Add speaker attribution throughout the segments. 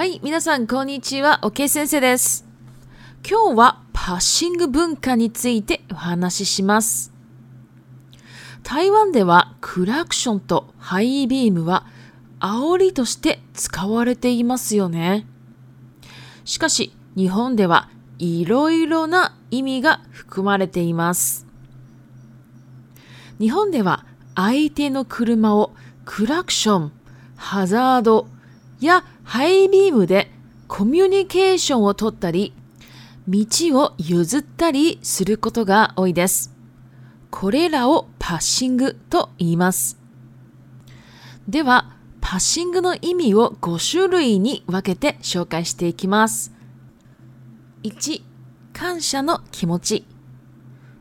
Speaker 1: はい、皆さん、こんにちは。OK 先生です。今日はパッシング文化についてお話しします。台湾ではクラクションとハイビームは煽りとして使われていますよね。しかし、日本ではいろいろな意味が含まれています。日本では相手の車をクラクション、ハザードやハイビームでコミュニケーションをとったり、道を譲ったりすることが多いです。これらをパッシングと言います。では、パッシングの意味を5種類に分けて紹介していきます。1、感謝の気持ち。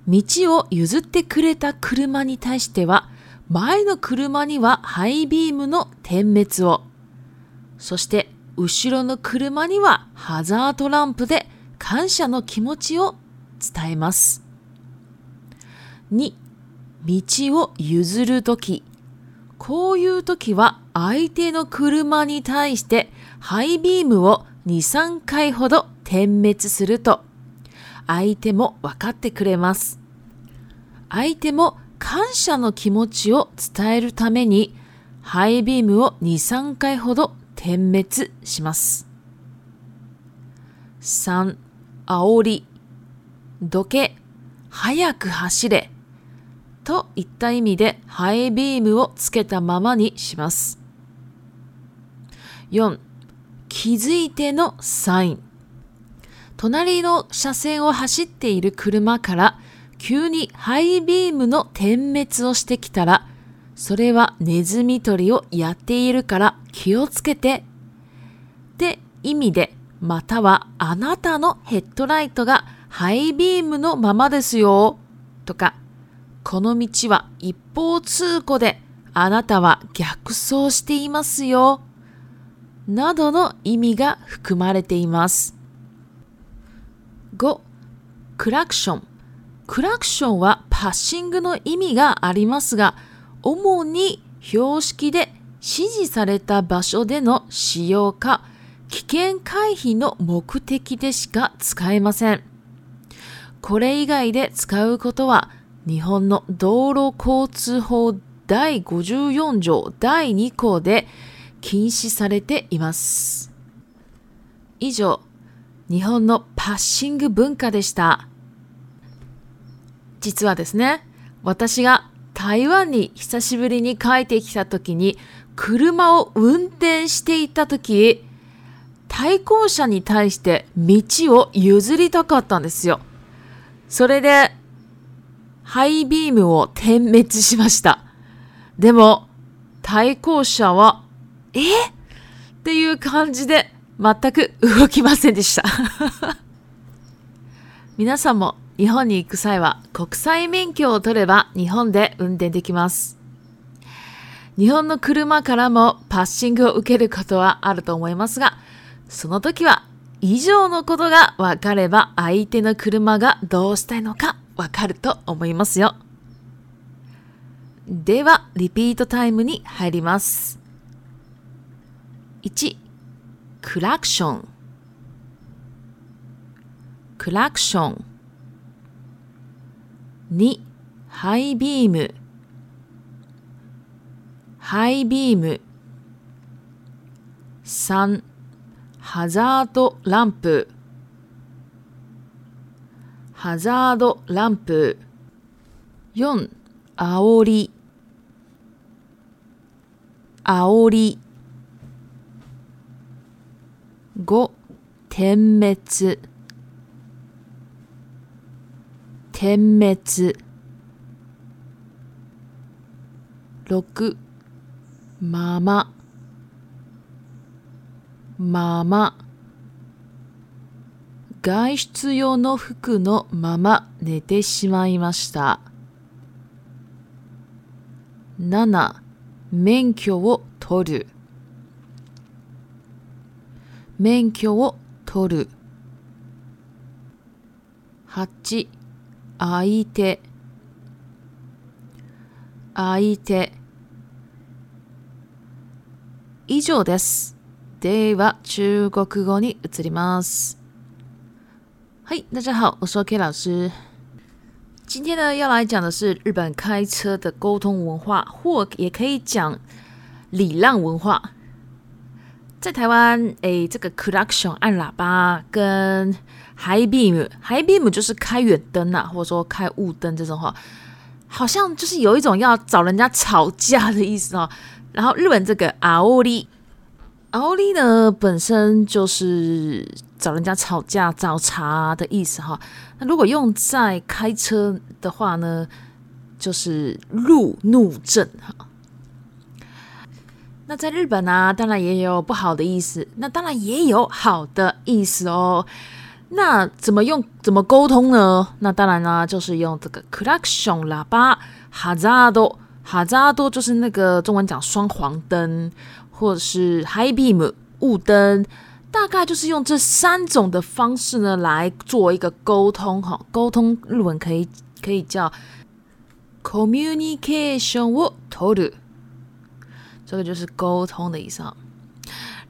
Speaker 1: 道を譲ってくれた車に対しては、前の車にはハイビームの点滅を。そして後ろの車にはハザードランプで感謝の気持ちを伝えます。2、道を譲るとき。こういうときは相手の車に対してハイビームを2、3回ほど点滅すると相手も分かってくれます。相手も感謝の気持ちを伝えるためにハイビームを2、3回ほど点滅します。3、煽り、どけ、早く走れ、といった意味でハイビームをつけたままにします。4、気づいてのサイン。隣の車線を走っている車から急にハイビームの点滅をしてきたらそれはネズミ捕りをやっているから気をつけてって意味で、またはあなたのヘッドライトがハイビームのままですよとか、この道は一方通行であなたは逆走していますよなどの意味が含まれています。5. クラクション。クラクションはパッシングの意味がありますが、主に標識で指示された場所での使用か危険回避の目的でしか使えません。これ以外で使うことは日本の道路交通法第54条第2項で禁止されています。以上、日本のパッシング文化でした。実はですね、私が台湾に久しぶりに帰ってきた時に車を運転していた時対向車に対して道を譲りたかったんですよ。それでハイビームを点滅しました。でも対向車はえっていう感じで全く動きませんでした 皆さんも日本に行く際は国際免許を取れば日本で運転できます。日本の車からもパッシングを受けることはあると思いますが、その時は以上のことが分かれば相手の車がどうしたいのか分かると思いますよ。では、リピートタイムに入ります。1、クラクション。クラクション。2ハイビームハイビーム3ハザードランプハザードランプ4あおりあおり5点滅点滅六まままま外出用の服のまま寝てしまいました7免許を取る免許を取る8相手相手以上です。では、中国語に移ります。はい、大家好，我是 o K 老师。今天呢，要来讲的是日本开车的沟通文化，或也可以讲礼让文化。在台湾，诶，这个 c l e c t i o n 按喇叭跟 high beam，high beam 就是开远灯呐，或者说开雾灯这种哈，好像就是有一种要找人家吵架的意思哦。然后日本这个 aoi，aoi 呢本身就是找人家吵架、找茬的意思哈。那如果用在开车的话呢，就是路怒症哈。那在日本啊，当然也有不好的意思，那当然也有好的意思哦。那怎么用？怎么沟通呢？那当然呢，就是用这个 crashion 啦，八哈扎多哈扎多就是那个中文讲双黄灯，或者是 high beam 雾灯，大概就是用这三种的方式呢来做一个沟通哈。沟通日文可以可以叫 communication をとる。这个就是沟通的意思啊。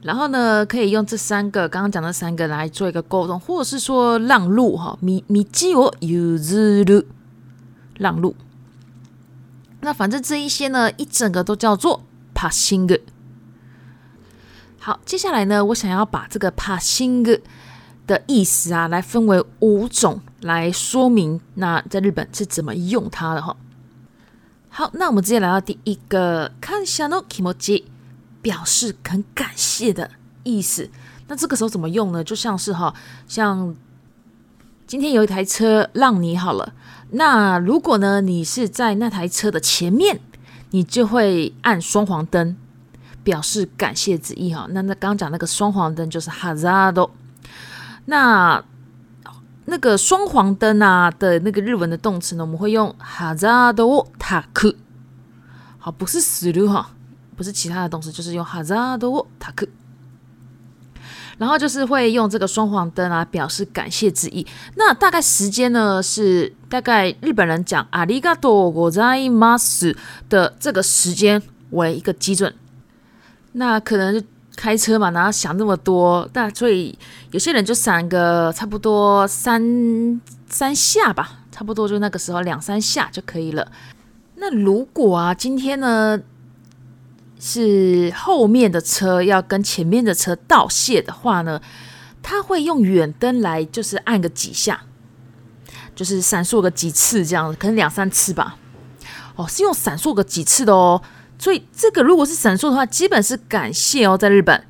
Speaker 1: 然后呢，可以用这三个刚刚讲的三个来做一个沟通，或者是说让路哈，迷迷之我有之路，让路。那反正这一些呢，一整个都叫做 p a s s i n g good。好，接下来呢，我想要把这个 p a s s i n g good 的意思啊，来分为五种来说明，那在日本是怎么用它的哈。好，那我们直接来到第一个，看下 no k i m o j i 表示很感谢的意思。那这个时候怎么用呢？就像是哈，像今天有一台车让你好了。那如果呢，你是在那台车的前面，你就会按双黄灯，表示感谢之意哈。那那刚刚讲那个双黄灯就是 hazardo，那。那个双黄灯啊的那个日文的动词呢，我们会用 h a z ハザドタク，好，不是死路哈，不是其他的动词，就是用 h a z ハザドタク。然后就是会用这个双黄灯啊表示感谢之意。那大概时间呢是大概日本人讲ありがとうございまし的这个时间为一个基准。那可能。开车嘛，哪想那么多？但所以有些人就闪个差不多三三下吧，差不多就那个时候两三下就可以了。那如果啊，今天呢是后面的车要跟前面的车道谢的话呢，他会用远灯来，就是按个几下，就是闪烁个几次这样，可能两三次吧。哦，是用闪烁个几次的哦。所以这个如果是闪烁的话，基本是感谢哦。在日本，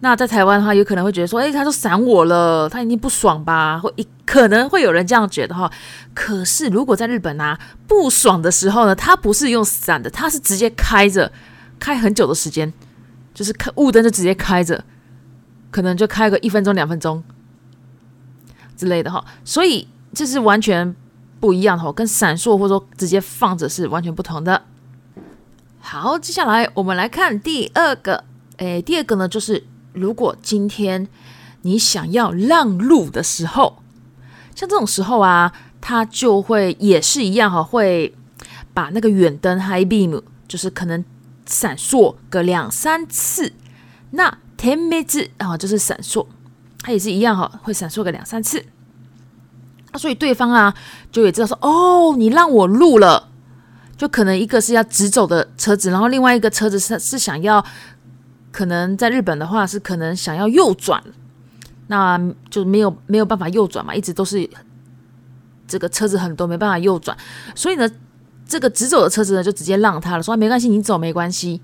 Speaker 1: 那在台湾的话，有可能会觉得说：“哎，他说闪我了，他已经不爽吧？”会一可能会有人这样觉得哈。可是如果在日本呢，不爽的时候呢，他不是用闪的，他是直接开着，开很久的时间，就是开雾灯就直接开着，可能就开个一分钟、两分钟之类的哈。所以这是完全不一样的哦，跟闪烁或者说直接放着是完全不同的。好，接下来我们来看第二个，诶，第二个呢，就是如果今天你想要让路的时候，像这种时候啊，它就会也是一样哈，会把那个远灯 high beam 就是可能闪烁个两三次，那 ten m u t e s 啊就是闪烁，它也是一样哈，会闪烁个两三次，所以对方啊就也知道说，哦，你让我录了。就可能一个是要直走的车子，然后另外一个车子是是想要，可能在日本的话是可能想要右转，那就没有没有办法右转嘛，一直都是这个车子很多没办法右转，所以呢，这个直走的车子呢就直接让他了，说没关系你走没关系，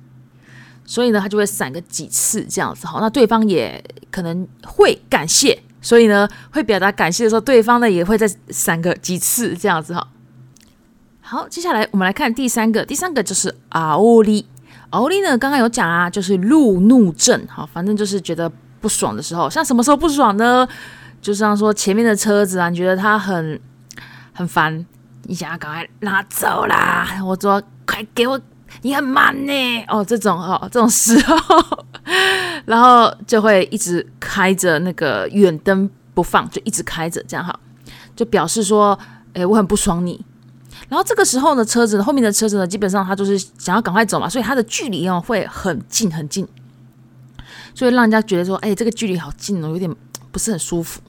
Speaker 1: 所以呢他就会闪个几次这样子哈，那对方也可能会感谢，所以呢会表达感谢的时候，对方呢也会再闪个几次这样子哈。好，接下来我们来看第三个，第三个就是奥利。奥利呢，刚刚有讲啊，就是路怒症。好，反正就是觉得不爽的时候，像什么时候不爽呢？就像说前面的车子啊，你觉得他很很烦，你想要赶快拿走啦。我说快给我，你很慢呢。哦，这种哦，这种时候，然后就会一直开着那个远灯不放，就一直开着这样哈，就表示说，诶，我很不爽你。然后这个时候呢，车子后面的车子呢，基本上他就是想要赶快走嘛，所以他的距离哦会很近很近，所以让人家觉得说，哎，这个距离好近哦，有点不是很舒服。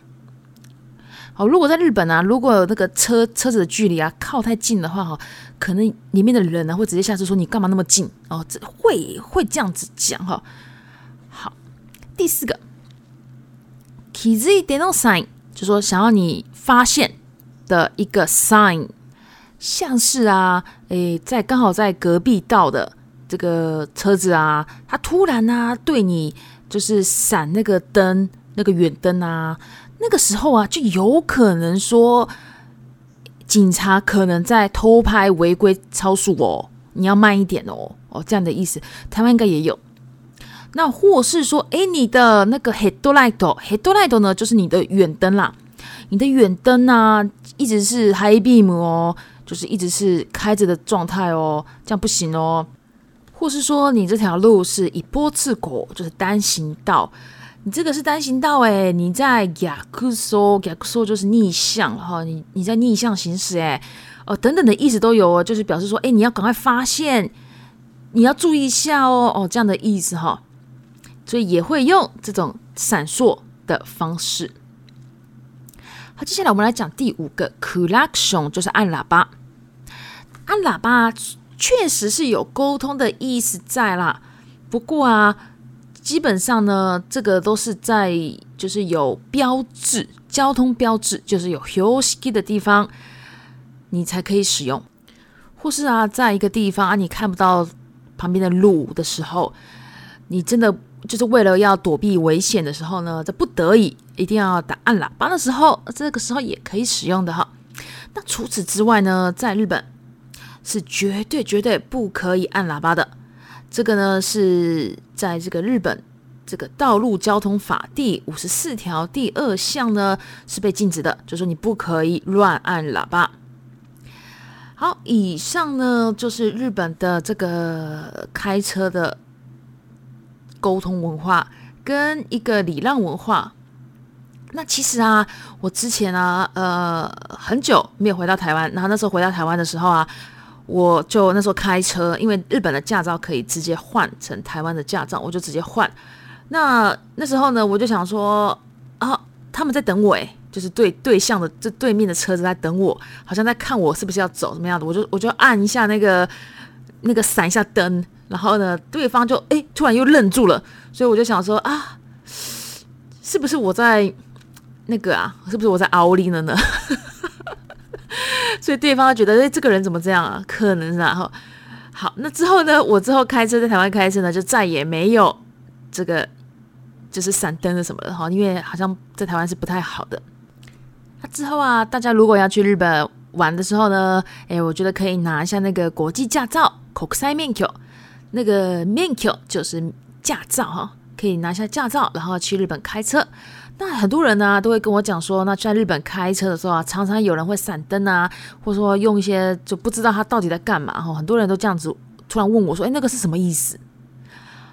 Speaker 1: 好，如果在日本啊，如果那个车车子的距离啊靠太近的话哈，可能里面的人呢会直接下车说你干嘛那么近哦，这会会这样子讲哈。好，第四个，k 気 i いて sign，就说想要你发现的一个 sign。像是啊，诶，在刚好在隔壁道的这个车子啊，它突然呢对你就是闪那个灯，那个远灯啊，那个时候啊就有可能说警察可能在偷拍违规超速哦，你要慢一点哦，哦这样的意思，台湾应该也有。那或是说，诶，你的那个 headlight，headlight 呢就是你的远灯啦，你的远灯啊一直是 high beam 哦。就是一直是开着的状态哦，这样不行哦。或是说你这条路是以波次过，就是单行道，你这个是单行道哎，你在雅库索，雅库索就是逆向哈，你你在逆向行驶哎，哦等等的意思都有哦，就是表示说哎你要赶快发现，你要注意一下哦哦这样的意思哈，所以也会用这种闪烁的方式。好，接下来我们来讲第五个 c o l a o n 就是按喇叭。按喇叭确实是有沟通的意思在啦，不过啊，基本上呢，这个都是在就是有标志、交通标志，就是有 h i o s k i 的地方，你才可以使用；或是啊，在一个地方啊，你看不到旁边的路的时候，你真的就是为了要躲避危险的时候呢，在不得已一定要打按喇叭的时候，这个时候也可以使用的哈。那除此之外呢，在日本。是绝对绝对不可以按喇叭的。这个呢，是在这个日本这个道路交通法第五十四条第二项呢是被禁止的，就说你不可以乱按喇叭。好，以上呢就是日本的这个开车的沟通文化跟一个礼让文化。那其实啊，我之前啊，呃，很久没有回到台湾，然后那时候回到台湾的时候啊。我就那时候开车，因为日本的驾照可以直接换成台湾的驾照，我就直接换。那那时候呢，我就想说，啊，他们在等我哎，就是对对象的这对面的车子在等我，好像在看我是不是要走怎么样的，我就我就按一下那个那个闪一下灯，然后呢，对方就哎突然又愣住了，所以我就想说啊，是不是我在那个啊，是不是我在奥利了呢？所以对方觉得，哎，这个人怎么这样啊？可能，然后好，那之后呢？我之后开车在台湾开车呢，就再也没有这个就是闪灯的什么的哈，因为好像在台湾是不太好的。那之后啊，大家如果要去日本玩的时候呢，哎，我觉得可以拿一下那个国际驾照，口塞面球，那个面球就是驾照哈，可以拿下驾照，然后去日本开车。那很多人呢都会跟我讲说，那在日本开车的时候啊，常常有人会闪灯啊，或者说用一些就不知道他到底在干嘛哈。很多人都这样子突然问我说，哎，那个是什么意思？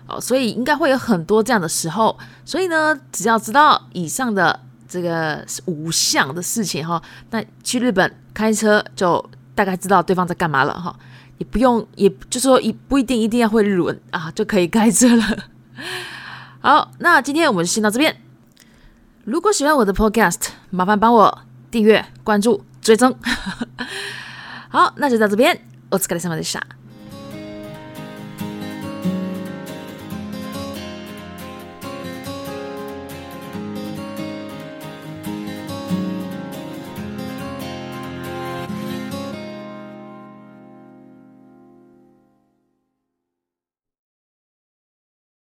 Speaker 1: 哦，所以应该会有很多这样的时候。所以呢，只要知道以上的这个五项的事情哈，那去日本开车就大概知道对方在干嘛了哈。也不用，也就是说一不一定一定要会日文啊，就可以开车了。好，那今天我们先到这边。如果喜欢我的 podcast，麻烦帮我订阅、关注、追踪。好，那就到这边，我只干三毛钱傻。